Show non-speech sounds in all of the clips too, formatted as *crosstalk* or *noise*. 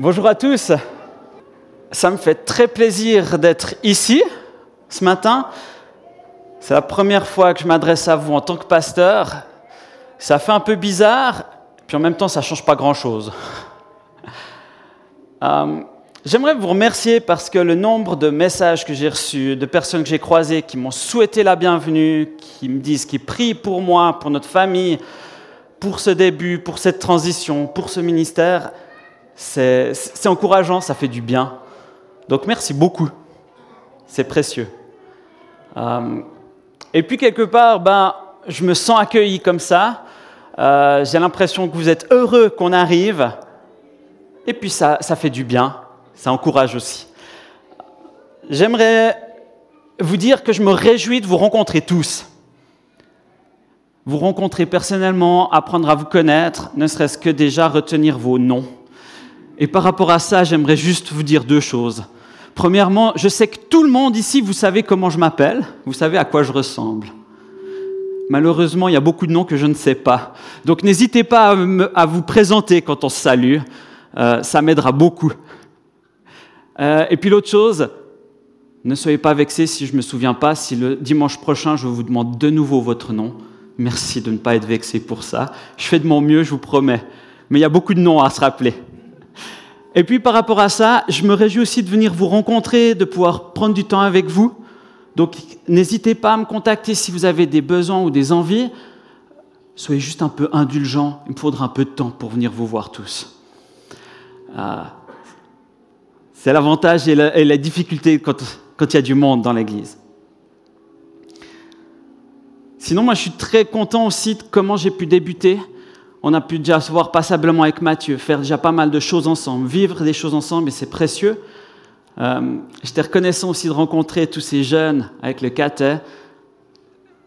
Bonjour à tous. Ça me fait très plaisir d'être ici ce matin. C'est la première fois que je m'adresse à vous en tant que pasteur. Ça fait un peu bizarre, puis en même temps, ça ne change pas grand-chose. Euh, j'aimerais vous remercier parce que le nombre de messages que j'ai reçus, de personnes que j'ai croisées qui m'ont souhaité la bienvenue, qui me disent qu'ils prient pour moi, pour notre famille, pour ce début, pour cette transition, pour ce ministère, c'est encourageant, ça fait du bien. Donc merci beaucoup, c'est précieux. Euh, et puis quelque part, ben, je me sens accueilli comme ça. Euh, j'ai l'impression que vous êtes heureux qu'on arrive. Et puis ça, ça fait du bien, ça encourage aussi. J'aimerais vous dire que je me réjouis de vous rencontrer tous. Vous rencontrer personnellement, apprendre à vous connaître, ne serait-ce que déjà retenir vos noms. Et par rapport à ça, j'aimerais juste vous dire deux choses. Premièrement, je sais que tout le monde ici, vous savez comment je m'appelle, vous savez à quoi je ressemble. Malheureusement, il y a beaucoup de noms que je ne sais pas. Donc n'hésitez pas à, vous présenter quand on se salue, euh, ça m'aidera beaucoup. Euh, et puis l'autre chose, ne soyez pas vexés si je ne me souviens pas, si le dimanche prochain je vous demande de nouveau votre nom. Merci de ne pas être vexé pour ça. Je fais de mon mieux, je vous promets. Mais il y a beaucoup de noms à se rappeler. Et puis par rapport à ça, je me réjouis aussi de venir vous rencontrer, de pouvoir prendre du temps avec vous. Donc n'hésitez pas à me contacter si vous avez des besoins ou des envies. Soyez juste un peu indulgents, il me faudra un peu de temps pour venir vous voir tous. Ah. C'est l'avantage et, la, difficulté quand, quand il y a du monde dans l'Église. Sinon, moi je suis très content aussi de comment j'ai pu débuter on a pu déjà se voir passablement avec Mathieu, faire déjà pas mal de choses ensemble, vivre des choses ensemble, et c'est précieux. Euh, J'étais reconnaissant aussi de rencontrer tous ces jeunes avec le catet.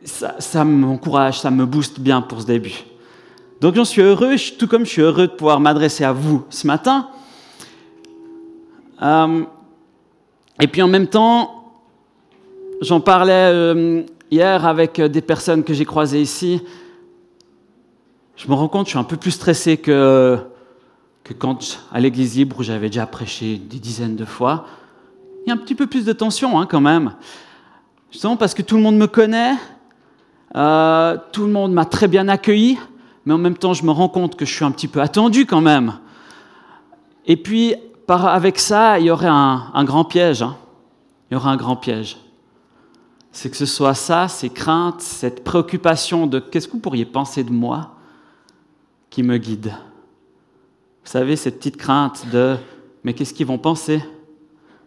Ça, m'encourage, ça me booste bien pour ce début. Donc j'en suis heureux, tout comme je suis heureux de pouvoir m'adresser à vous ce matin. Euh, et puis en même temps, j'en parlais euh, hier avec des personnes que j'ai croisées ici je me rends compte, je suis un peu plus stressé que, que quand à l'église libre où j'avais déjà prêché des dizaines de fois. Il y a un petit peu plus de tension hein, quand même. Justement parce que tout le monde me connaît, euh, tout le monde m'a très bien accueilli, mais en même temps je me rends compte que je suis un petit peu attendu quand même. Et puis avec ça, il y aurait un, un grand piège. Hein. Il y aurait un grand piège. C'est que ce soit ça, ces craintes, cette préoccupation de qu'est-ce que vous pourriez penser de moi qui me guide. Vous savez, cette petite crainte de mais qu'est-ce qu'ils vont penser?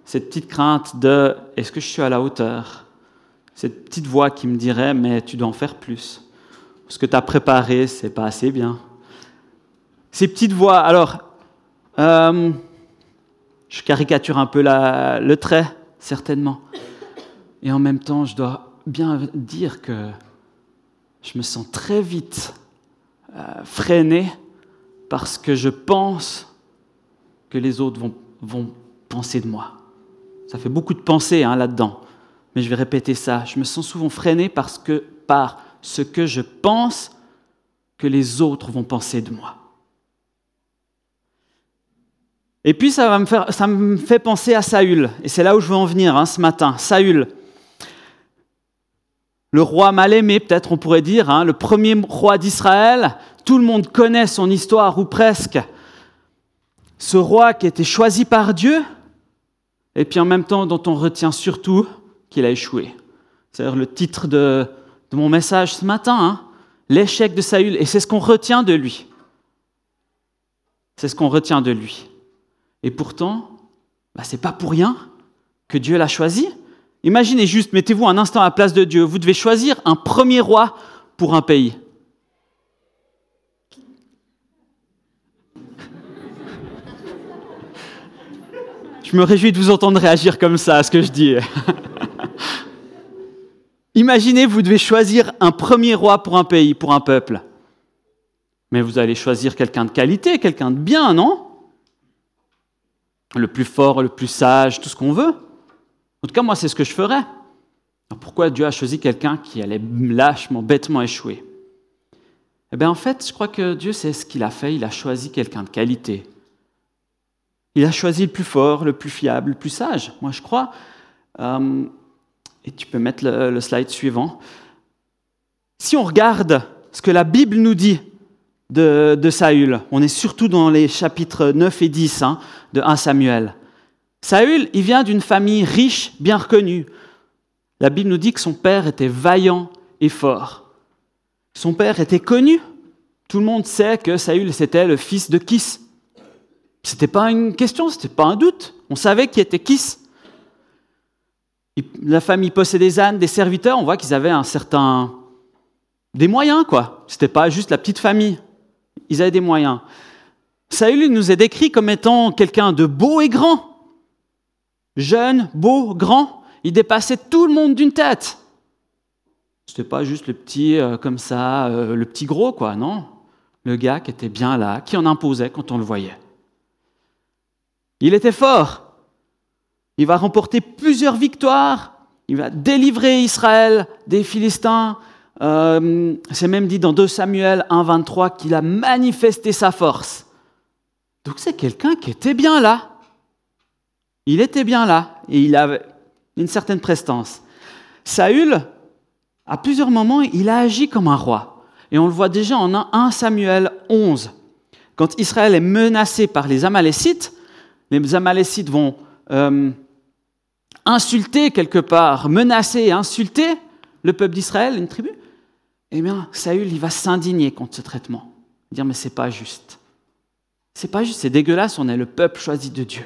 Cette petite crainte de est-ce que je suis à la hauteur? Cette petite voix qui me dirait mais tu dois en faire plus. Ce que tu as préparé, c'est pas assez bien. Ces petites voix, alors, euh, je caricature un peu le trait, certainement. Et en même temps, je dois bien dire que je me sens très vite euh, freiner parce que je pense que les autres vont, vont penser de moi. Ça fait beaucoup de pensées hein, là-dedans, mais je vais répéter ça. Je me sens souvent freiné parce que, par ce que je pense que les autres vont penser de moi. Et puis ça, va me faire, ça me fait penser à Saül, et c'est là où je veux en venir hein, ce matin. Saül, le roi mal aimé, peut-être on pourrait dire, hein, le premier roi d'Israël. Tout le monde connaît son histoire, ou presque. Ce roi qui a été choisi par Dieu, et puis en même temps dont on retient surtout qu'il a échoué. C'est le titre de, mon message ce matin, hein, l'échec de Saül, et c'est ce qu'on retient de lui. C'est ce qu'on retient de lui. Et pourtant, bah, c'est pas pour rien que Dieu l'a choisi. Imaginez juste, mettez-vous un instant à la place de Dieu. Vous devez choisir un premier roi pour un pays. Je me réjouis de vous entendre réagir comme ça à ce que je dis. *laughs* Imaginez, vous devez choisir un premier roi pour un pays, pour un peuple. Mais vous allez choisir quelqu'un de qualité, quelqu'un de bien, non? Le plus fort, le plus sage, tout ce qu'on veut. En tout cas, moi, c'est ce que je ferais. pourquoi Dieu a choisi quelqu'un qui allait lâchement, bêtement échouer? Eh bien, en fait, je crois que Dieu, c'est ce qu'il a fait. Il a choisi quelqu'un de qualité. Il a choisi le plus fort, le plus fiable, le plus sage, moi je crois. Euh, et tu peux mettre le, slide suivant. Si on regarde ce que la Bible nous dit de, Saül, on est surtout dans les chapitres 9 et 10 hein, de 1 Samuel. Saül, il vient d'une famille riche, bien reconnue. La Bible nous dit que son père était vaillant et fort. Son père était connu. Tout le monde sait que Saül, c'était le fils de Kis. Ce n'était pas une question, ce n'était pas un doute. On savait qui était Kis. La famille possédait des ânes, des serviteurs. On voit qu'ils avaient un certain. des moyens, quoi. Ce n'était pas juste la petite famille. Ils avaient des moyens. Saül nous est décrit comme étant quelqu'un de beau et grand. Jeune, beau, grand. Il dépassait tout le monde d'une tête. Ce n'était pas juste le petit euh, comme ça, euh, le petit gros, quoi, non. Le gars qui était bien là, qui en imposait quand on le voyait. Il était fort. Il va remporter plusieurs victoires. Il va délivrer Israël des Philistins. Euh, c'est même dit dans 2 Samuel 1.23 qu'il a manifesté sa force. Donc c'est quelqu'un qui était bien là. Il était bien là et il avait une certaine prestance. Saül, à plusieurs moments, il a agi comme un roi. Et on le voit déjà en 1 Samuel 11. Quand Israël est menacé par les Amalécites, les Amalécites vont euh, insulter quelque part, menacer et insulter le peuple d'Israël, une tribu. Eh bien, Saül, il va s'indigner contre ce traitement. Dire, mais c'est pas juste. C'est pas juste, c'est dégueulasse, on est le peuple choisi de Dieu.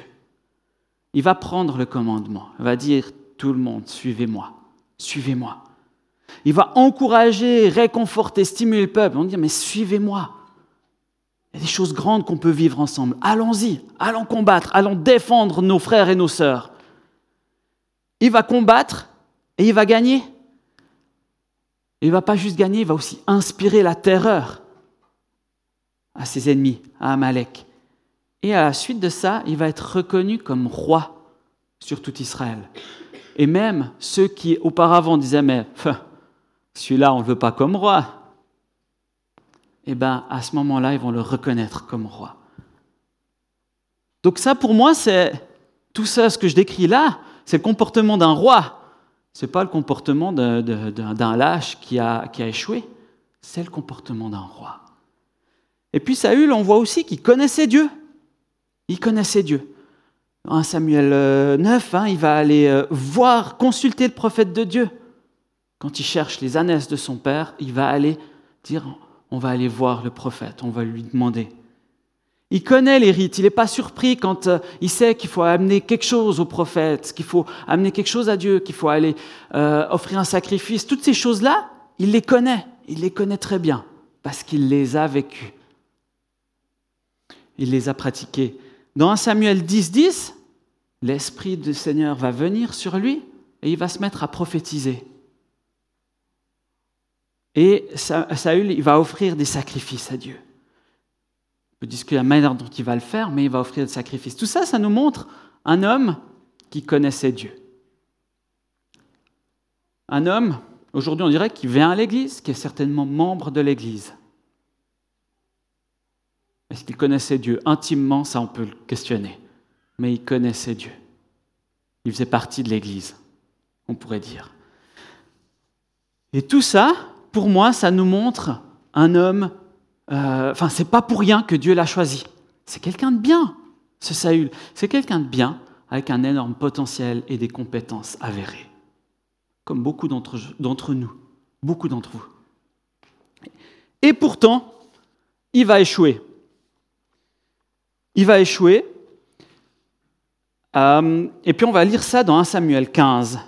Il va prendre le commandement, il va dire, tout le monde, suivez-moi, suivez-moi. Il va encourager, réconforter, stimuler le peuple. On dit, mais suivez-moi. Il y a des choses grandes qu'on peut vivre ensemble. Allons-y, allons combattre, allons défendre nos frères et nos sœurs. Il va combattre et il va gagner. Il ne va pas juste gagner, il va aussi inspirer la terreur à ses ennemis, à Amalek. Et à la suite de ça, il va être reconnu comme roi sur tout Israël. Et même ceux qui auparavant disaient, mais celui-là, on ne veut pas comme roi, eh bien, à ce moment-là, ils vont le reconnaître comme roi. Donc ça, pour moi, c'est tout ça, ce que je décris là, c'est le comportement d'un roi. Ce n'est pas le comportement d'un lâche qui a, qui a échoué. C'est le comportement d'un roi. Et puis Saül, on voit aussi qu'il connaissait Dieu. Il connaissait Dieu. En Samuel 9, euh, hein, il va aller euh, voir, consulter le prophète de Dieu. Quand il cherche les ânesses de son père, il va aller dire on va aller voir le prophète, on va lui demander. Il connaît les rites, il n'est pas surpris quand euh, il sait qu'il faut amener quelque chose au prophète, qu'il faut amener quelque chose à Dieu, qu'il faut aller offrir un sacrifice. Toutes ces choses-là, il les connaît, il les connaît très bien, parce qu'il les a vécues. Il les a pratiquées. Dans 1 Samuel 10, 10, l'Esprit du Seigneur va venir sur lui et il va se mettre à prophétiser. Et Saül, il va offrir des sacrifices à Dieu. On peut discuter la manière dont il va le faire, mais il va offrir des sacrifices. Tout ça, ça nous montre un homme qui connaissait Dieu. Un homme, aujourd'hui on dirait, qui vient à l'Église, qui est certainement membre de l'Église. Est-ce qu'il connaissait Dieu? Intimement Ça, on peut le questionner. Mais il connaissait Dieu. Il faisait partie de l'Église, on pourrait dire. Et tout ça, pour moi, ça nous montre un homme. Euh, enfin, c'est pas pour rien que Dieu l'a choisi. C'est quelqu'un de bien, ce Saül. C'est quelqu'un de bien avec un énorme potentiel et des compétences avérées. Comme beaucoup d'entre nous, beaucoup d'entre vous. Et pourtant, il va échouer. Il va échouer. Euh, et puis on va lire ça dans 1 Samuel 15.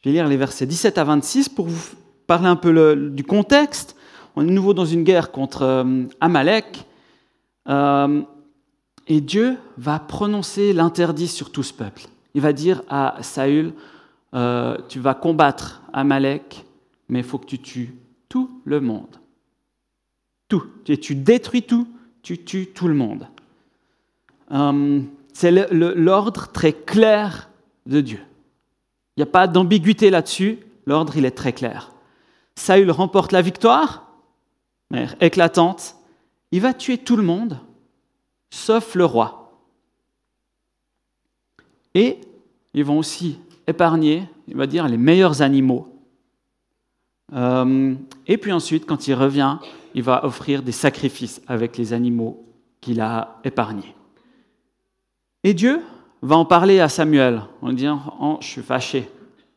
Je vais lire les versets 17 à 26 pour vous parler un peu du contexte. On est de nouveau dans une guerre contre euh, Amalek. Euh, et Dieu va prononcer l'interdit sur tout ce peuple. Il va dire à Saül, tu vas combattre Amalek, mais il faut que tu tues tout le monde. Tout. Et tu détruis tout, tu tues tout le monde. C'est l'ordre très clair de Dieu. Il n'y a pas d'ambiguïté là-dessus. L'ordre, il est très clair. Saül remporte la victoire, éclatante. Il va tuer tout le monde, sauf le roi. Et ils vont aussi épargner, il va dire, les meilleurs animaux. Euh, et puis ensuite, quand il revient, il va offrir des sacrifices avec les animaux qu'il a épargnés. Et Dieu va en parler à Samuel en disant oh, Je suis fâché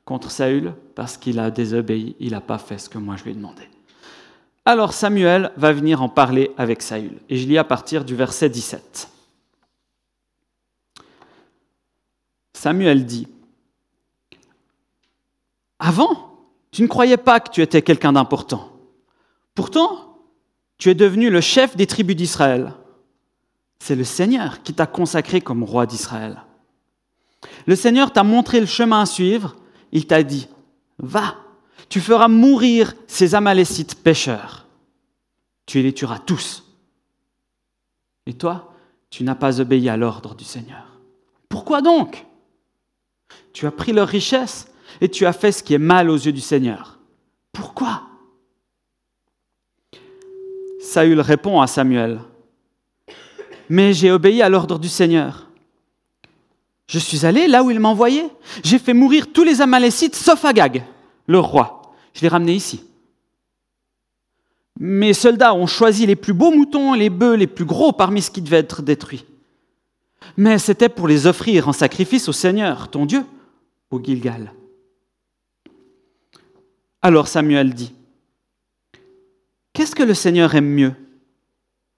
contre Saül parce qu'il a désobéi, il n'a pas fait ce que moi je lui ai demandé. Alors Samuel va venir en parler avec Saül. Et je lis à partir du verset 17. Samuel dit Avant, tu ne croyais pas que tu étais quelqu'un d'important. Pourtant, tu es devenu le chef des tribus d'Israël. C'est le Seigneur qui t'a consacré comme roi d'Israël. Le Seigneur t'a montré le chemin à suivre. Il t'a dit, va, tu feras mourir ces Amalécites pécheurs. Tu les tueras tous. Et toi, tu n'as pas obéi à l'ordre du Seigneur. Pourquoi donc? Tu as pris leur richesse et tu as fait ce qui est mal aux yeux du Seigneur. Pourquoi? Saül répond à Samuel, Mais j'ai obéi à l'ordre du Seigneur. Je suis allé là où il m'envoyait. J'ai fait mourir tous les Amalécites sauf Agag, le roi. Je l'ai ramené ici. Mes soldats ont choisi les plus beaux moutons et les bœufs les plus gros parmi ce qui devait être détruit. Mais c'était pour les offrir en sacrifice au Seigneur, ton Dieu, au Gilgal. Alors Samuel dit, Qu'est-ce que le Seigneur aime mieux?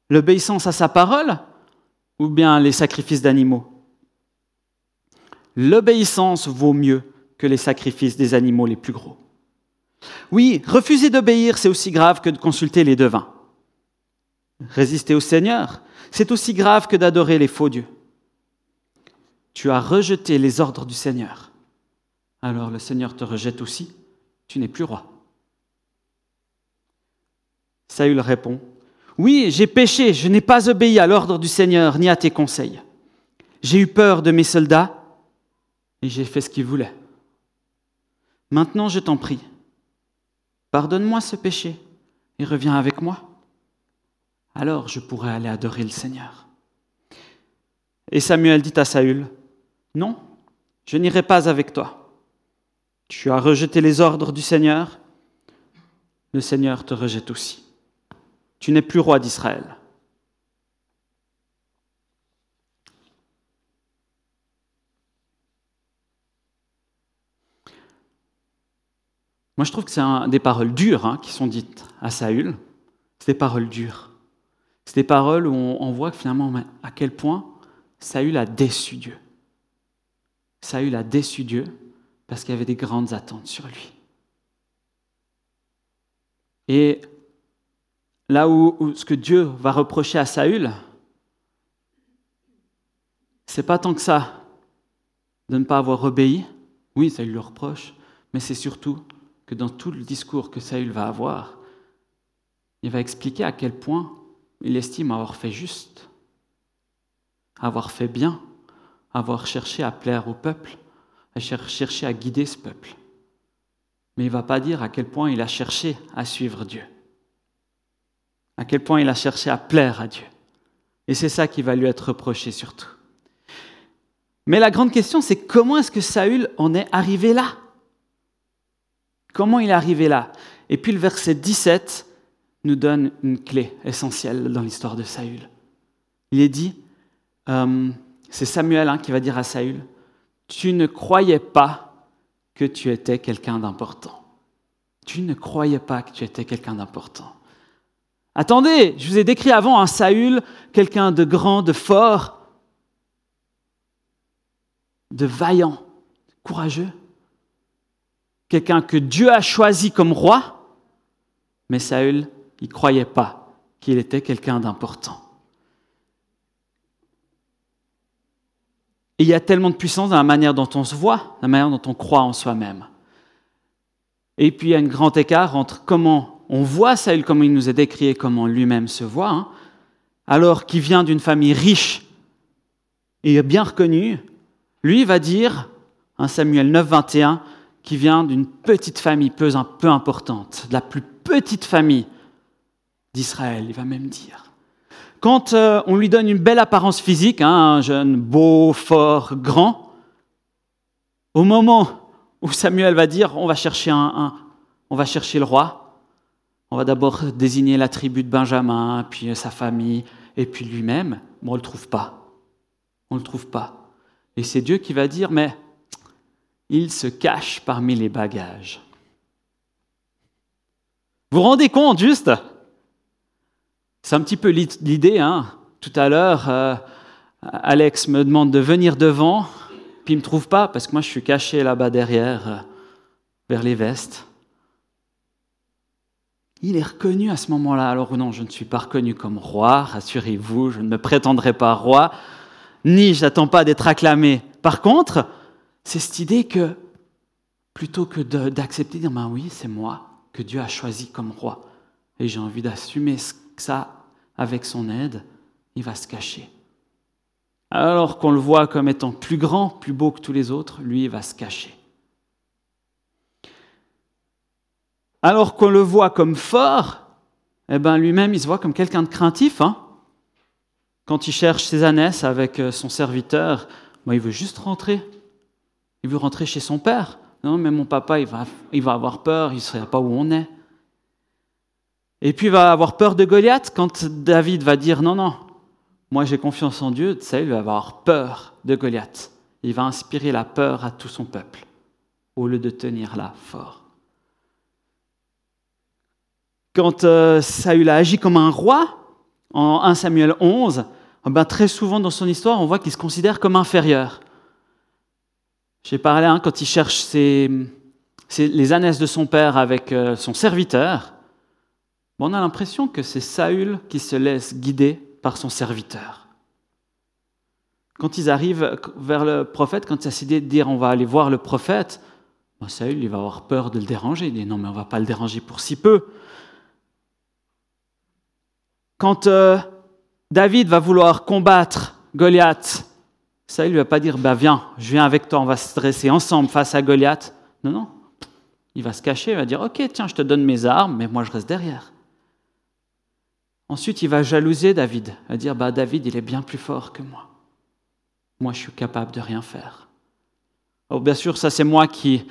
L'obéissance à sa parole ou bien les sacrifices d'animaux L'obéissance vaut mieux que les sacrifices des animaux les plus gros. Oui, refuser d'obéir, c'est aussi grave que de consulter les devins. Résister au Seigneur, c'est aussi grave que d'adorer les faux dieux. Tu as rejeté les ordres du Seigneur. Alors le Seigneur te rejette aussi. Tu n'es plus roi. Saül répond, Oui, j'ai péché, je n'ai pas obéi à l'ordre du Seigneur ni à tes conseils. J'ai eu peur de mes soldats et j'ai fait ce qu'ils voulaient. Maintenant, je t'en prie, Pardonne-moi ce péché et reviens avec moi. Alors je pourrai aller adorer le Seigneur. Et Samuel dit à Saül, Non, je n'irai pas avec toi. Tu as rejeté les ordres du Seigneur, le Seigneur te rejette aussi. Tu n'es plus roi d'Israël. Moi, je trouve que c'est des paroles dures hein, qui sont dites à Saül. C'est des paroles dures. C'est des paroles où on, voit finalement à quel point Saül a déçu Dieu. Saül a déçu Dieu parce qu'il y avait des grandes attentes sur lui. Et là où, ce que Dieu va reprocher à Saül, c'est pas tant que ça de ne pas avoir obéi. Oui, lui le reproche, mais c'est surtout que dans tout le discours que Saül va avoir, il va expliquer à quel point il estime avoir fait juste, avoir fait bien, avoir cherché à plaire au peuple, à chercher à guider ce peuple. Mais il ne va pas dire à quel point il a cherché à suivre Dieu, à quel point il a cherché à plaire à Dieu. Et c'est ça qui va lui être reproché surtout. Mais la grande question, c'est comment est-ce que Saül en est arrivé là? Comment il est arrivé là? Et puis le verset 17 nous donne une clé essentielle dans l'histoire de Saül. Il est dit, euh, c'est Samuel hein, qui va dire à Saül, tu ne croyais pas que tu étais quelqu'un d'important. Tu ne croyais pas que tu étais quelqu'un d'important. Attendez, je vous ai décrit avant un Saül, quelqu'un de grand, de fort, de vaillant, courageux quelqu'un que Dieu a choisi comme roi, mais Saül, il ne croyait pas qu'il était quelqu'un d'important. Il y a tellement de puissance dans la manière dont on se voit, la manière dont on croit en soi-même. Et puis il y a un grand écart entre comment on voit Saül, comment il nous est décrit et comment lui-même se voit, hein. alors qu'il vient d'une famille riche et bien reconnue, lui va dire, en Samuel 9, 21, qui vient d'une petite famille peu, peu importante, de la plus petite famille d'Israël, il va même dire. Quand euh, on lui donne une belle apparence physique, hein, un jeune beau, fort, grand, Au moment où Samuel va dire on va chercher, un, on va chercher le roi, on va d'abord désigner la tribu de Benjamin, puis sa famille, et puis lui-même, mais on ne le trouve pas. On ne le trouve pas. Et c'est Dieu qui va dire mais il se cache parmi les bagages. Vous vous rendez compte juste? C'est un petit peu l'idée. Hein Tout à l'heure, euh, Alex me demande de venir devant, puis il ne me trouve pas parce que moi je suis caché là-bas derrière, euh, vers les vestes. Il est reconnu à ce moment-là. Alors non, je ne suis pas reconnu comme roi, rassurez-vous, je ne me prétendrai pas roi, ni je n'attends pas d'être acclamé. Par contre, c'est cette idée que plutôt que d'accepter, de dire ben oui, c'est moi que Dieu a choisi comme roi, et j'ai envie d'assumer ça avec son aide, il va se cacher. Alors qu'on le voit comme étant plus grand, plus beau que tous les autres, lui, il va se cacher. Alors qu'on le voit comme fort, eh ben lui-même, il se voit comme quelqu'un de craintif. Hein Quand il cherche ses ânesses avec euh, son serviteur, ben, il veut juste rentrer. Il veut rentrer chez son père. Non, mais mon papa, il va, il va avoir peur, il ne sait pas où on est. Et puis il va avoir peur de Goliath quand David va dire non, non, moi j'ai confiance en Dieu, ça, il va avoir peur de Goliath. Il va inspirer la peur à tout son peuple, au lieu de tenir là fort. Quand euh, Saül a agi comme un roi, en 1 Samuel 11, eh ben, très souvent dans son histoire, on voit qu'il se considère comme inférieur. J'ai parlé hein, quand il cherche les ânesses de son père avec euh, son serviteur. on a l'impression que c'est Saül qui se laisse guider par son serviteur. Quand ils arrivent vers le prophète, quand il a décidé de dire on va aller voir le prophète, ben, Saül il va avoir peur de le déranger. Il dit non mais on va pas le déranger pour si peu. Quand euh, David va vouloir combattre Goliath, ça, il ne va pas dire, bah, viens, je viens avec toi, on va se dresser ensemble face à Goliath. Non, non. Il va se cacher, il va dire, ok, tiens, je te donne mes armes, mais moi je reste derrière. Ensuite, il va jalouser David, il va dire, bah, David, il est bien plus fort que moi. Moi, je suis capable de rien faire. Alors, bien sûr, ça, c'est moi qui,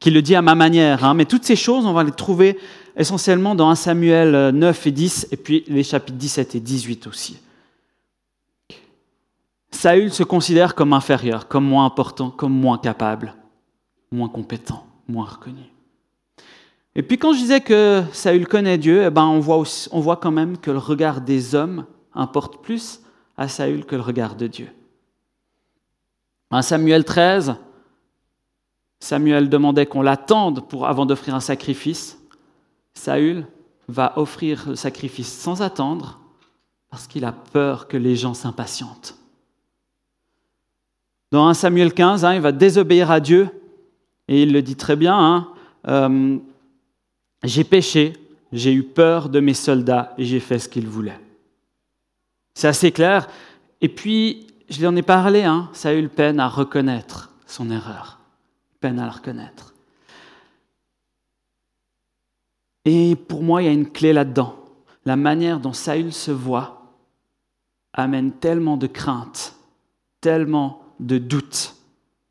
qui le dis à ma manière, hein, mais toutes ces choses, on va les trouver essentiellement dans 1 Samuel 9 et 10, et puis les chapitres 17 et 18 aussi. Saül se considère comme inférieur, comme moins important, comme moins capable, moins compétent, moins reconnu. Et puis quand je disais que Saül connaît Dieu, eh ben on, voit on voit quand même que le regard des hommes importe plus à Saül que le regard de Dieu. En Samuel 13, Samuel demandait qu'on l'attende pour, avant d'offrir un sacrifice. Saül va offrir le sacrifice sans attendre parce qu'il a peur que les gens s'impatientent. Dans 1 Samuel 15, hein, il va désobéir à Dieu et il le dit très bien. Hein, euh, j'ai péché, j'ai eu peur de mes soldats et j'ai fait ce qu'ils voulaient. C'est assez clair. Et puis, je lui en ai parlé, hein, Saül peine à reconnaître son erreur, peine à la reconnaître. Et pour moi, il y a une clé là-dedans. La manière dont Saül se voit amène tellement de crainte, tellement de doute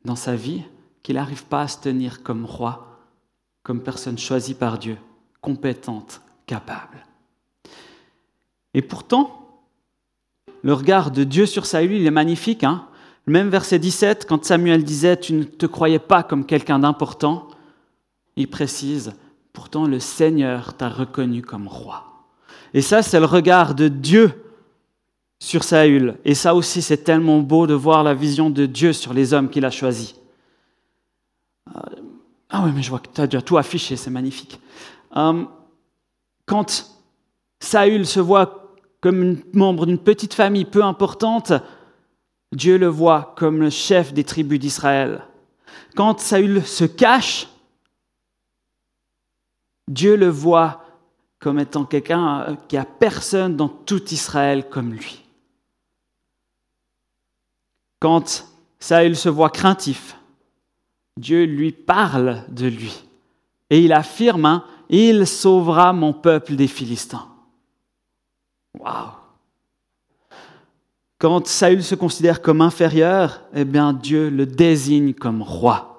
dans sa vie qu'il n'arrive pas à se tenir comme roi, comme personne choisie par Dieu, compétente, capable. Et pourtant, le regard de Dieu sur Saül, il est magnifique. Hein le même verset 17, quand Samuel disait Tu ne te croyais pas comme quelqu'un d'important, il précise Pourtant, le Seigneur t'a reconnu comme roi. Et ça, c'est le regard de Dieu sur Saül. Et ça aussi, c'est tellement beau de voir la vision de Dieu sur les hommes qu'il a choisis. Euh, ah oui, mais je vois que tu as déjà tout affiché, c'est magnifique. Euh, quand Saül se voit comme membre d'une petite famille peu importante, Dieu le voit comme le chef des tribus d'Israël. Quand Saül se cache, Dieu le voit comme étant quelqu'un euh, qui a personne dans tout Israël comme lui. Quand Saül se voit craintif, Dieu lui parle de lui. Et il affirme, hein, il sauvera mon peuple des Philistins. Waouh! Quand Saül se considère comme inférieur, eh bien Dieu le désigne comme roi.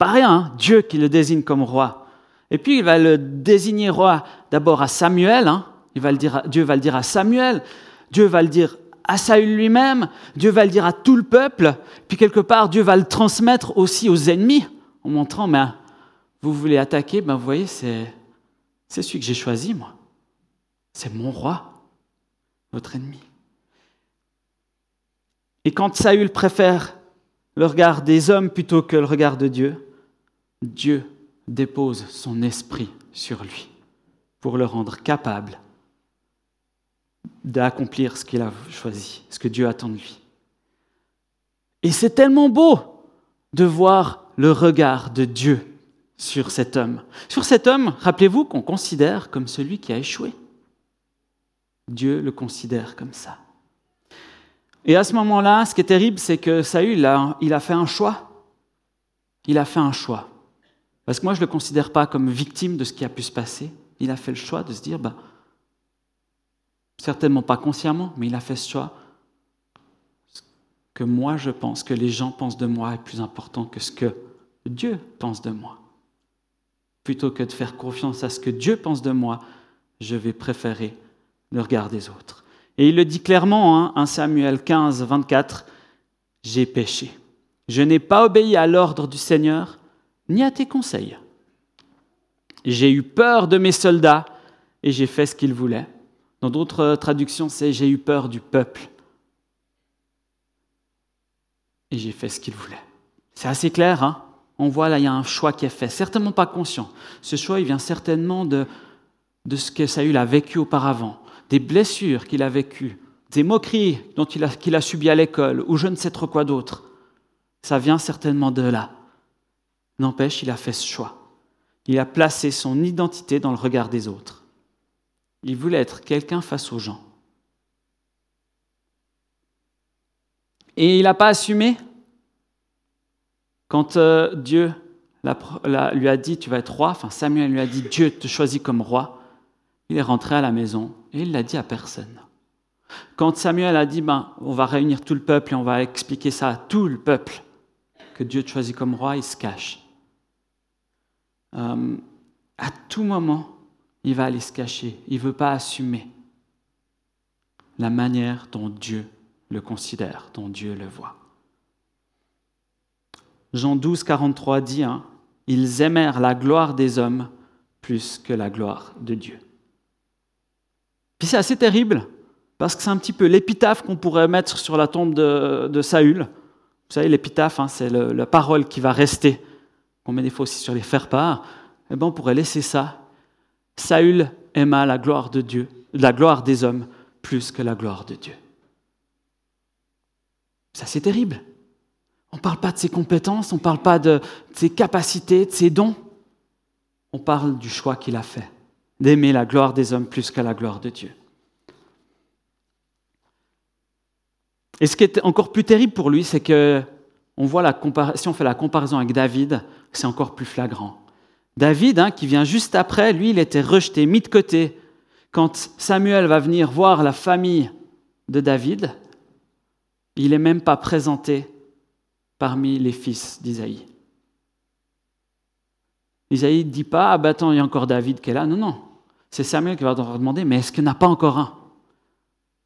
Pas rien, hein, Dieu qui le désigne comme roi. Et puis il va le désigner roi d'abord à Samuel. Hein. Dieu va le dire à Samuel. Dieu va le dire à Saül lui-même. Dieu va le dire à tout le peuple. Puis quelque part, Dieu va le transmettre aussi aux ennemis en montrant, mais vous voulez attaquer, ben vous voyez, c'est celui que j'ai choisi, moi. C'est mon roi, votre ennemi. Et quand Saül préfère le regard des hommes plutôt que le regard de Dieu, Dieu dépose son esprit sur lui pour le rendre capable d'accomplir ce qu'il a choisi, ce que Dieu attend de lui. Et c'est tellement beau de voir le regard de Dieu sur cet homme. Sur cet homme, rappelez-vous qu'on considère comme celui qui a échoué. Dieu le considère comme ça. Et à ce moment-là, ce qui est terrible, c'est que Saül, il a fait un choix. Il a fait un choix. Parce que moi, je ne le considère pas comme victime de ce qui a pu se passer. Il a fait le choix de se dire, bah, certainement pas consciemment, mais il a fait ce choix que moi je pense, que les gens pensent de moi est plus important que ce que Dieu pense de moi. Plutôt que de faire confiance à ce que Dieu pense de moi, je vais préférer le regard des autres. Et il le dit clairement, hein, Samuel 15, 24, J'ai péché. Je n'ai pas obéi à l'ordre du Seigneur, ni à tes conseils. J'ai eu peur de mes soldats et j'ai fait ce qu'ils voulaient. Dans d'autres traductions, c'est J'ai eu peur du peuple et j'ai fait ce qu'ils voulaient. C'est assez clair, hein? On voit là, il y a un choix qui est fait, certainement pas conscient. Ce choix, il vient certainement de, de ce que Saül a vécu auparavant, des blessures qu'il a vécues, des moqueries dont il a, qu'il a subies à l'école, ou je ne sais trop quoi d'autre. Ça vient certainement de là. N'empêche, il a fait ce choix. Il a placé son identité dans le regard des autres. Il voulait être quelqu'un face aux gens. Et il n'a pas assumé? Quand euh, Dieu lui a dit, tu vas être roi, enfin Samuel lui a dit, Dieu te choisit comme roi, il est rentré à la maison et il l'a dit à personne. Quand Samuel a dit, ben, on va réunir tout le peuple et on va expliquer ça à tout le peuple, que Dieu te choisit comme roi, il se cache. Euh, à tout moment, il va aller se cacher. Il ne veut pas assumer la manière dont Dieu le considère, dont Dieu le voit. Jean 12, 43 dit, hein, Ils aimèrent la gloire des hommes plus que la gloire de Dieu. Puis c'est assez terrible, parce que c'est un petit peu l'épitaphe qu'on pourrait mettre sur la tombe de, Saül. Vous savez, l'épitaphe, hein, c'est la parole qui va rester. On met des fois aussi sur les faire-part. Eh bien, on pourrait laisser ça. Saül aima la gloire de Dieu, la gloire des hommes, plus que la gloire de Dieu. Ça, c'est terrible. On ne parle pas de ses compétences, on ne parle pas de ses capacités, de ses dons. On parle du choix qu'il a fait, d'aimer la gloire des hommes plus qu'à la gloire de Dieu. Et ce qui est encore plus terrible pour lui, c'est que on si on fait la comparaison avec David, c'est encore plus flagrant. David, hein, qui vient juste après, lui, il était rejeté, mis de côté. Quand Samuel va venir voir la famille de David, il n'est même pas présenté parmi les fils d'Isaïe. Isaïe ne dit pas, ah ben attends, il y a encore David qui est là. Non, non. C'est Samuel qui va demander, mais est-ce qu'il n'y en a pas encore un?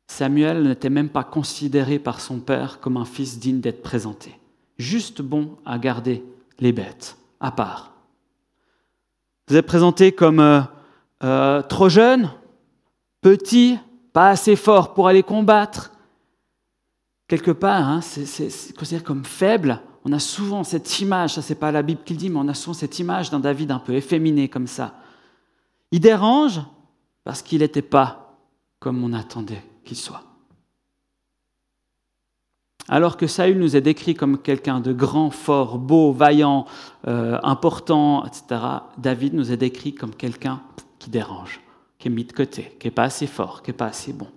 Samuel n'était même pas considéré par son père comme un fils digne d'être présenté. Juste bon à garder les bêtes, à part. Vous êtes présenté comme euh, euh, trop jeune, petit, pas assez fort pour aller combattre, quelque part, hein, c'est considéré comme faible. On a souvent cette image, ça c'est pas la Bible qui le dit, mais on a souvent cette image d'un David un peu efféminé comme ça. Il dérange parce qu'il n'était pas comme on attendait qu'il soit. Alors que Saül nous est décrit comme quelqu'un de grand, fort, beau, vaillant, euh, important, etc., David nous est décrit comme quelqu'un qui dérange, qui est mis de côté, qui n'est pas assez fort, qui n'est pas assez bon.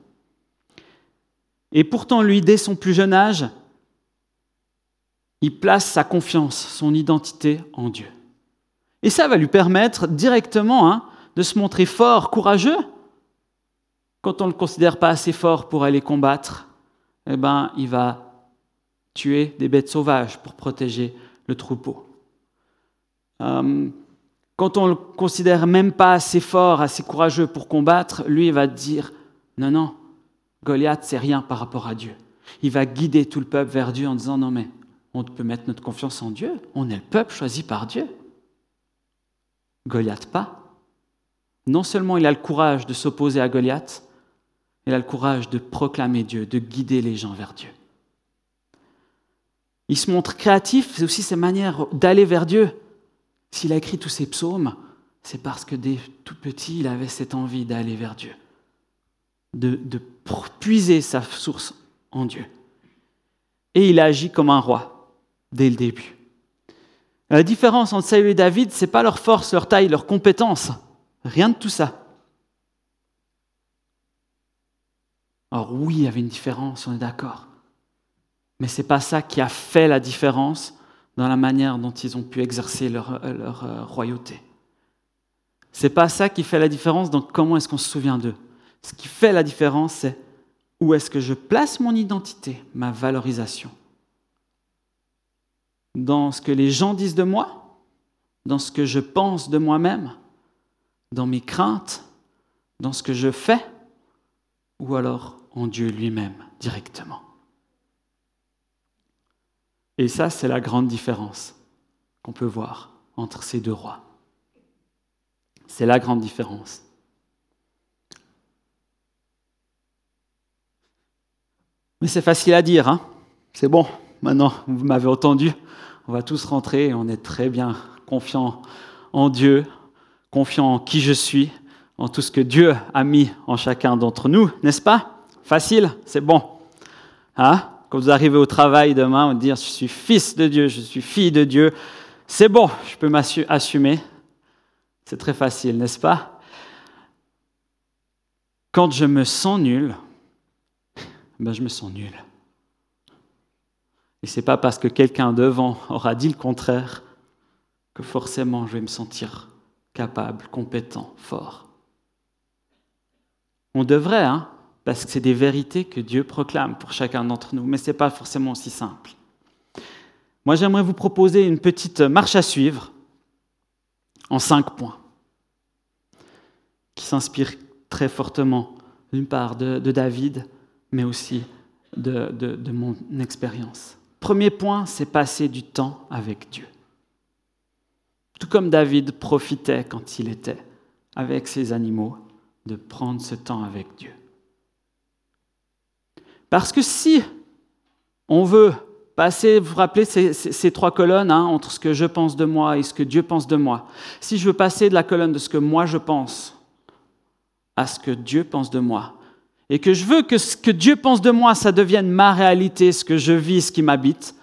Et pourtant, lui, dès son plus jeune âge, il place sa confiance, son identité en Dieu. Et ça va lui permettre directement hein, de se montrer fort, courageux. quand on ne le considère pas assez fort pour aller combattre, eh ben, il va tuer des bêtes sauvages pour protéger le troupeau. Euh, quand on ne le considère même pas assez fort, assez courageux pour combattre, lui, va dire, non, non, Goliath, c'est rien par rapport à Dieu. Il va guider tout le peuple vers Dieu en disant, non, mais on peut mettre notre confiance en Dieu, on est le peuple choisi par Dieu. Goliath pas. Non seulement il a le courage de s'opposer à Goliath, il a le courage de proclamer Dieu, de guider les gens vers Dieu. Il se montre créatif, c'est aussi sa manière d'aller vers Dieu. S'il a écrit tous ses psaumes, c'est parce que dès tout petit, il avait cette envie d'aller vers Dieu, de, puiser sa source en Dieu. Et il agit comme un roi dès le début. La différence entre Saül et David, ce n'est pas leur force, leur taille, leur compétence. Rien de tout ça. Alors oui, il y avait une différence, on est d'accord. Mais ce n'est pas ça qui a fait la différence dans la manière dont ils ont pu exercer leur, euh, royauté. Ce n'est pas ça qui fait la différence dans comment est-ce qu'on se souvient d'eux. Ce qui fait la différence, c'est où est-ce que je place mon identité, ma valorisation Dans ce que les gens disent de moi Dans ce que je pense de moi-même Dans mes craintes Dans ce que je fais Ou alors en Dieu lui-même directement Et ça, c'est la grande différence qu'on peut voir entre ces deux rois. C'est la grande différence. Mais c'est facile à dire, hein c'est bon, maintenant vous m'avez entendu, on va tous rentrer et on est très bien confiant en Dieu, confiant en qui je suis, en tout ce que Dieu a mis en chacun d'entre nous, n'est-ce pas? Facile, c'est bon. Hein? Quand vous arrivez au travail demain, vous dire je suis fils de Dieu, je suis fille de Dieu, c'est bon, je peux m'assumer. C'est très facile, n'est-ce pas? Quand je me sens nul, *laughs* ben je me sens nul. Et c'est pas parce que quelqu'un devant aura dit le contraire que forcément je vais me sentir capable, compétent, fort. On devrait, hein, parce que c'est des vérités que Dieu proclame pour chacun d'entre nous, mais ce n'est pas forcément aussi simple. Moi, j'aimerais vous proposer une petite marche à suivre en cinq points, qui s'inspire très fortement, d'une part, de, de David, mais aussi de, mon expérience. Premier point, c'est passer du temps avec Dieu. Tout comme David profitait quand il était avec ses animaux, de prendre ce temps avec Dieu. Parce que si on veut passer, vous vous rappelez ces, trois colonnes hein, entre ce que je pense de moi et ce que Dieu pense de moi, si je veux passer de la colonne de ce que moi je pense à ce que Dieu pense de moi, et que je veux que ce que Dieu pense de moi, ça devienne ma réalité, ce que je vis, ce qui m'habite,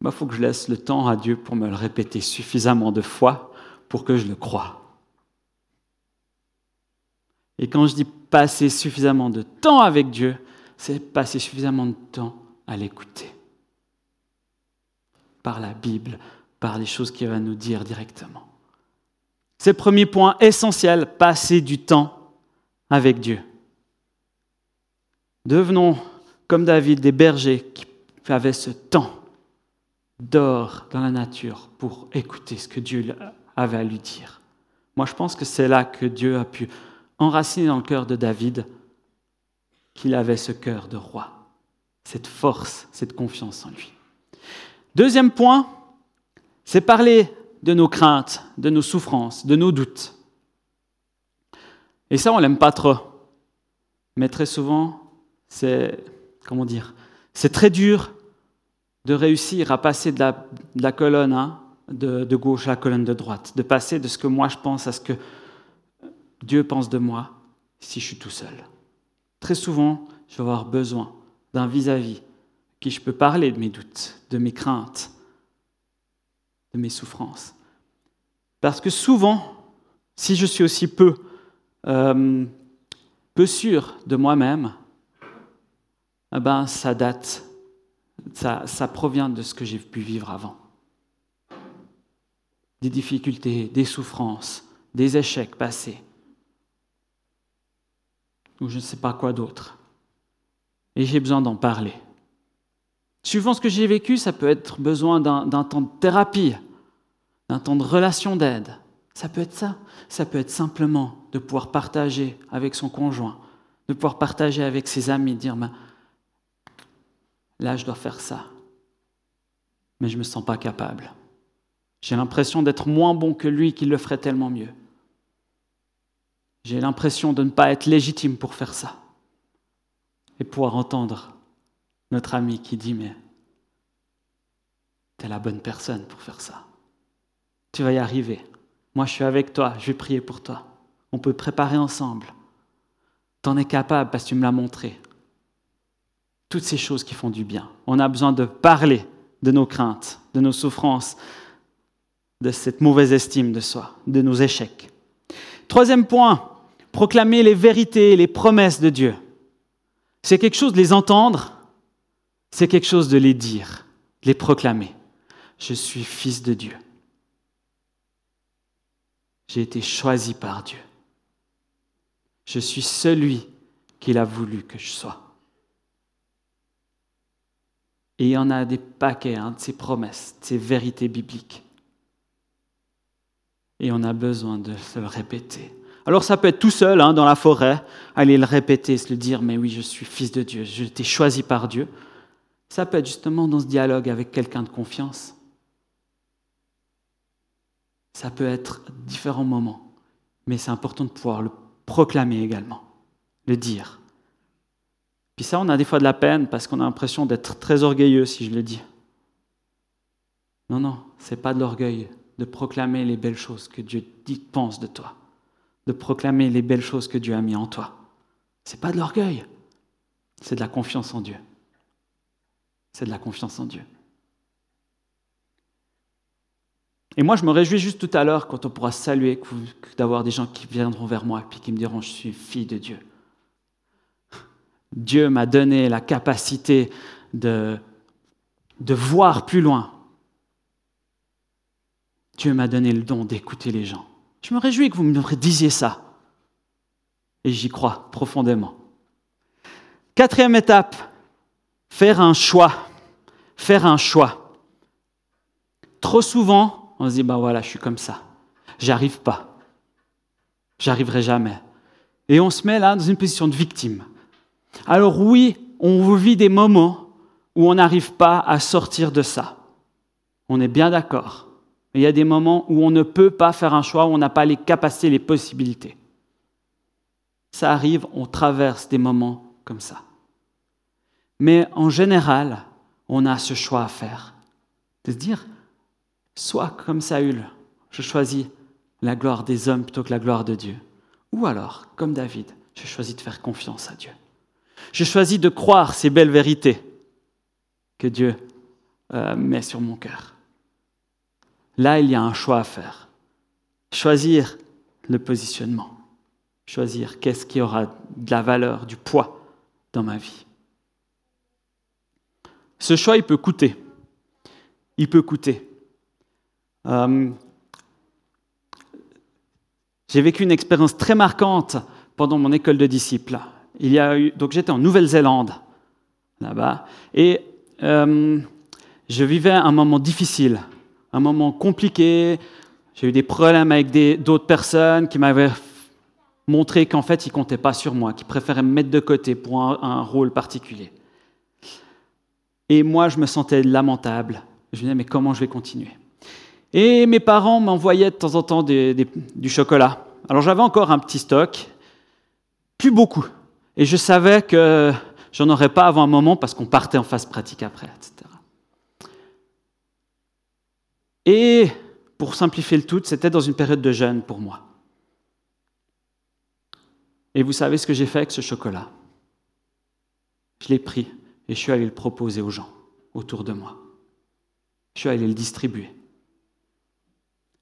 il bah, faut que je laisse le temps à Dieu pour me le répéter suffisamment de fois pour que je le croie. Et quand je dis passer suffisamment de temps avec Dieu, c'est passer suffisamment de temps à l'écouter. Par la Bible, par les choses qu'il va nous dire directement. C'est le premier point essentiel, passer du temps avec Dieu. Devenons comme David des bergers qui avaient ce temps d'or dans la nature pour écouter ce que Dieu avait à lui dire. Moi, je pense que c'est là que Dieu a pu enraciner dans le cœur de David qu'il avait ce cœur de roi, cette force, cette confiance en lui. Deuxième point, c'est parler de nos craintes, de nos souffrances, de nos doutes. Et ça, on l'aime pas trop. Mais très souvent, c'est, comment dire, c'est très dur de réussir à passer de la, colonne de, gauche à la colonne de droite, de passer de ce que moi je pense à ce que Dieu pense de moi si je suis tout seul. Très souvent, je vais avoir besoin d'un vis-à-vis qui je peux parler de mes doutes, de mes craintes, de mes souffrances. Parce que souvent, si je suis aussi peu, euh, peu sûr de moi-même, eh ben, ça date, ça, ça provient de ce que j'ai pu vivre avant. Des difficultés, des souffrances, des échecs passés. Ou je ne sais pas quoi d'autre. Et j'ai besoin d'en parler. Suivant ce que j'ai vécu, ça peut être besoin d'un temps de thérapie, d'un temps de relation d'aide. Ça peut être ça. Ça peut être simplement de pouvoir partager avec son conjoint, de pouvoir partager avec ses amis, dire ben, là je dois faire ça, mais je ne me sens pas capable. J'ai l'impression d'être moins bon que lui qui le ferait tellement mieux. J'ai l'impression de ne pas être légitime pour faire ça. Et pouvoir entendre notre ami qui dit, mais tu es la bonne personne pour faire ça. Tu vas y arriver. Moi, je suis avec toi, je vais prier pour toi. On peut préparer ensemble. Tu en es capable parce que tu me l'as montré. Toutes ces choses qui font du bien. On a besoin de parler de nos craintes, de nos souffrances, de cette mauvaise estime de soi, de nos échecs. Troisième point, proclamer les vérités les promesses de Dieu. C'est quelque chose de les entendre, c'est quelque chose de les dire, de les proclamer. Je suis fils de Dieu. J'ai été choisi par Dieu. Je suis celui qu'il a voulu que je sois. Et il y en a des paquets hein, de ces promesses, de ces vérités bibliques. Et on a besoin de se répéter. Alors ça peut être tout seul hein, dans la forêt, aller le répéter, se le dire, mais oui, je suis fils de Dieu, j'ai été choisi par Dieu. Ça peut être justement dans ce dialogue avec quelqu'un de confiance. Ça peut être différents moments, mais c'est important de pouvoir le proclamer également, le dire. Puis ça, on a des fois de la peine parce qu'on a l'impression d'être très orgueilleux si je le dis. Non, non, c'est pas de l'orgueil de proclamer les belles choses que Dieu dit, pense de toi, de proclamer les belles choses que Dieu a mis en toi. C'est pas de l'orgueil, c'est de la confiance en Dieu. C'est de la confiance en Dieu. Et moi, je me réjouis juste tout à l'heure quand on pourra saluer d'avoir des gens qui viendront vers moi et qui me diront Je suis fille de Dieu. Dieu m'a donné la capacité de, de voir plus loin. Dieu m'a donné le don d'écouter les gens. Je me réjouis que vous me disiez ça. Et j'y crois profondément. Quatrième étape, faire un choix. Faire un choix. Trop souvent, on se dit, ben voilà, je suis comme ça. J'arrive pas. J'arriverai jamais. Et on se met là dans une position de victime. Alors oui, on vit des moments où on n'arrive pas à sortir de ça. On est bien d'accord. Il y a des moments où on ne peut pas faire un choix, où on n'a pas les capacités, les possibilités. Ça arrive, on traverse des moments comme ça. Mais en général, on a ce choix à faire. De se dire, soit comme Saül, je choisis la gloire des hommes plutôt que la gloire de Dieu. Ou alors, comme David, je choisis de faire confiance à Dieu. Je choisis de croire ces belles vérités que Dieu euh, met sur mon cœur. Là, il y a un choix à faire. Choisir le positionnement. Choisir qu'est-ce qui aura de la valeur, du poids dans ma vie. Ce choix, il peut coûter. Il peut coûter. Euh, j'ai vécu une expérience très marquante pendant mon école de disciples donc j'étais en Nouvelle-Zélande, là-bas, et euh, je vivais un moment difficile, un moment compliqué. J'ai eu des problèmes avec d'autres personnes qui m'avaient montré qu'en fait, ils ne comptaient pas sur moi, qu'ils préféraient me mettre de côté pour un, rôle particulier. Et moi, je me sentais lamentable. Je me disais, mais comment je vais continuer? Et mes parents m'envoyaient de temps en temps du chocolat. Alors j'avais encore un petit stock, plus beaucoup. Et je savais que j'en aurais pas avant un moment parce qu'on partait en phase pratique après, etc. Et pour simplifier le tout, c'était dans une période de jeûne pour moi. Et vous savez ce que j'ai fait avec ce chocolat? Je l'ai pris et je suis allé le proposer aux gens autour de moi. Je suis allé le distribuer.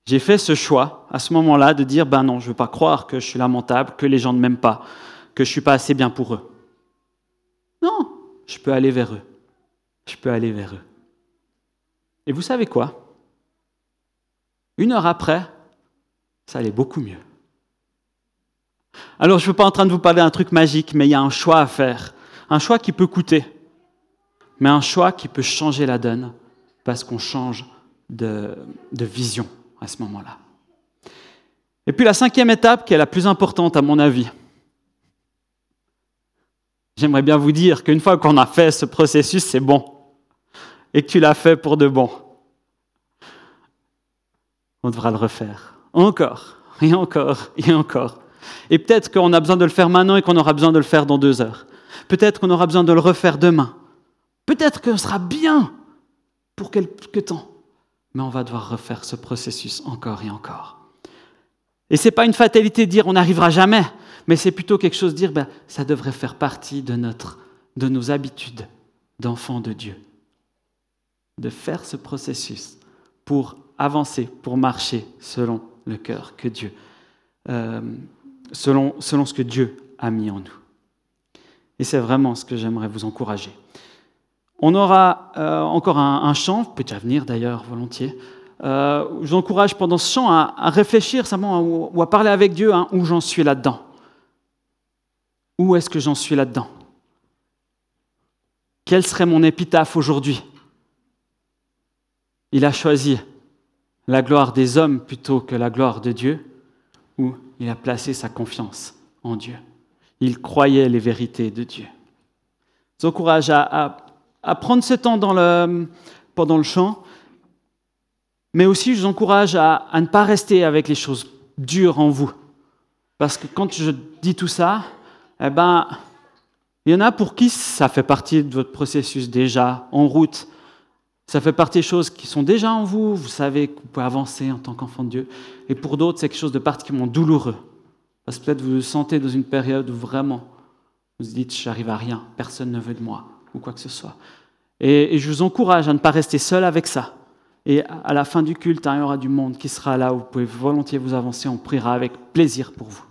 J'ai fait ce choix à ce moment-là de dire, ben non, je ne veux pas croire que je suis lamentable, que les gens ne m'aiment pas, que je ne suis pas assez bien pour eux. Non, je peux aller vers eux. Je peux aller vers eux. Et vous savez quoi? Une heure après, ça allait beaucoup mieux. Alors je ne suis pas en train de vous parler d'un truc magique, mais il y a un choix à faire. Un choix qui peut coûter, mais un choix qui peut changer la donne parce qu'on change de, vision à ce moment-là. Et puis la cinquième étape, qui est la plus importante à mon avis, j'aimerais bien vous dire qu'une fois qu'on a fait ce processus, c'est bon. Et que tu l'as fait pour de bon. On devra le refaire. Encore, et encore, et encore. Et peut-être qu'on a besoin de le faire maintenant et qu'on aura besoin de le faire dans deux heures. Peut-être qu'on aura besoin de le refaire demain. Peut-être que ce sera bien pour quelque temps. Mais on va devoir refaire ce processus encore et encore. Et ce n'est pas une fatalité de dire on n'arrivera jamais, mais c'est plutôt quelque chose de dire ben, ça devrait faire partie de, notre, de nos habitudes d'enfants de Dieu. De faire ce processus pour avancer, pour marcher selon le cœur que Dieu, euh, selon, selon ce que Dieu a mis en nous. Et c'est vraiment ce que j'aimerais vous encourager. On aura euh, encore un, chant, peut déjà venir d'ailleurs volontiers. Euh, je vous encourage pendant ce chant à, réfléchir simplement ou à parler avec Dieu hein, où j'en suis là-dedans. Où est-ce que j'en suis là-dedans? Quel serait mon épitaphe aujourd'hui? Il a choisi la gloire des hommes plutôt que la gloire de Dieu, ou il a placé sa confiance en Dieu. Il croyait les vérités de Dieu. Je vous encourage à à prendre ce temps dans le, pendant le chant, mais aussi je vous encourage à, ne pas rester avec les choses dures en vous. Parce que quand je dis tout ça, eh ben, il y en a pour qui ça fait partie de votre processus déjà en route. Ça fait partie des choses qui sont déjà en vous, vous savez que vous pouvez avancer en tant qu'enfant de Dieu. Et pour d'autres, c'est quelque chose de particulièrement douloureux. Parce que peut-être vous vous sentez dans une période où vraiment vous vous dites, j'arrive à rien, personne ne veut de moi ou quoi que ce soit. Et, je vous encourage à ne pas rester seul avec ça. Et à la fin du culte, hein, il y aura du monde qui sera là où vous pouvez volontiers vous avancer. On priera avec plaisir pour vous.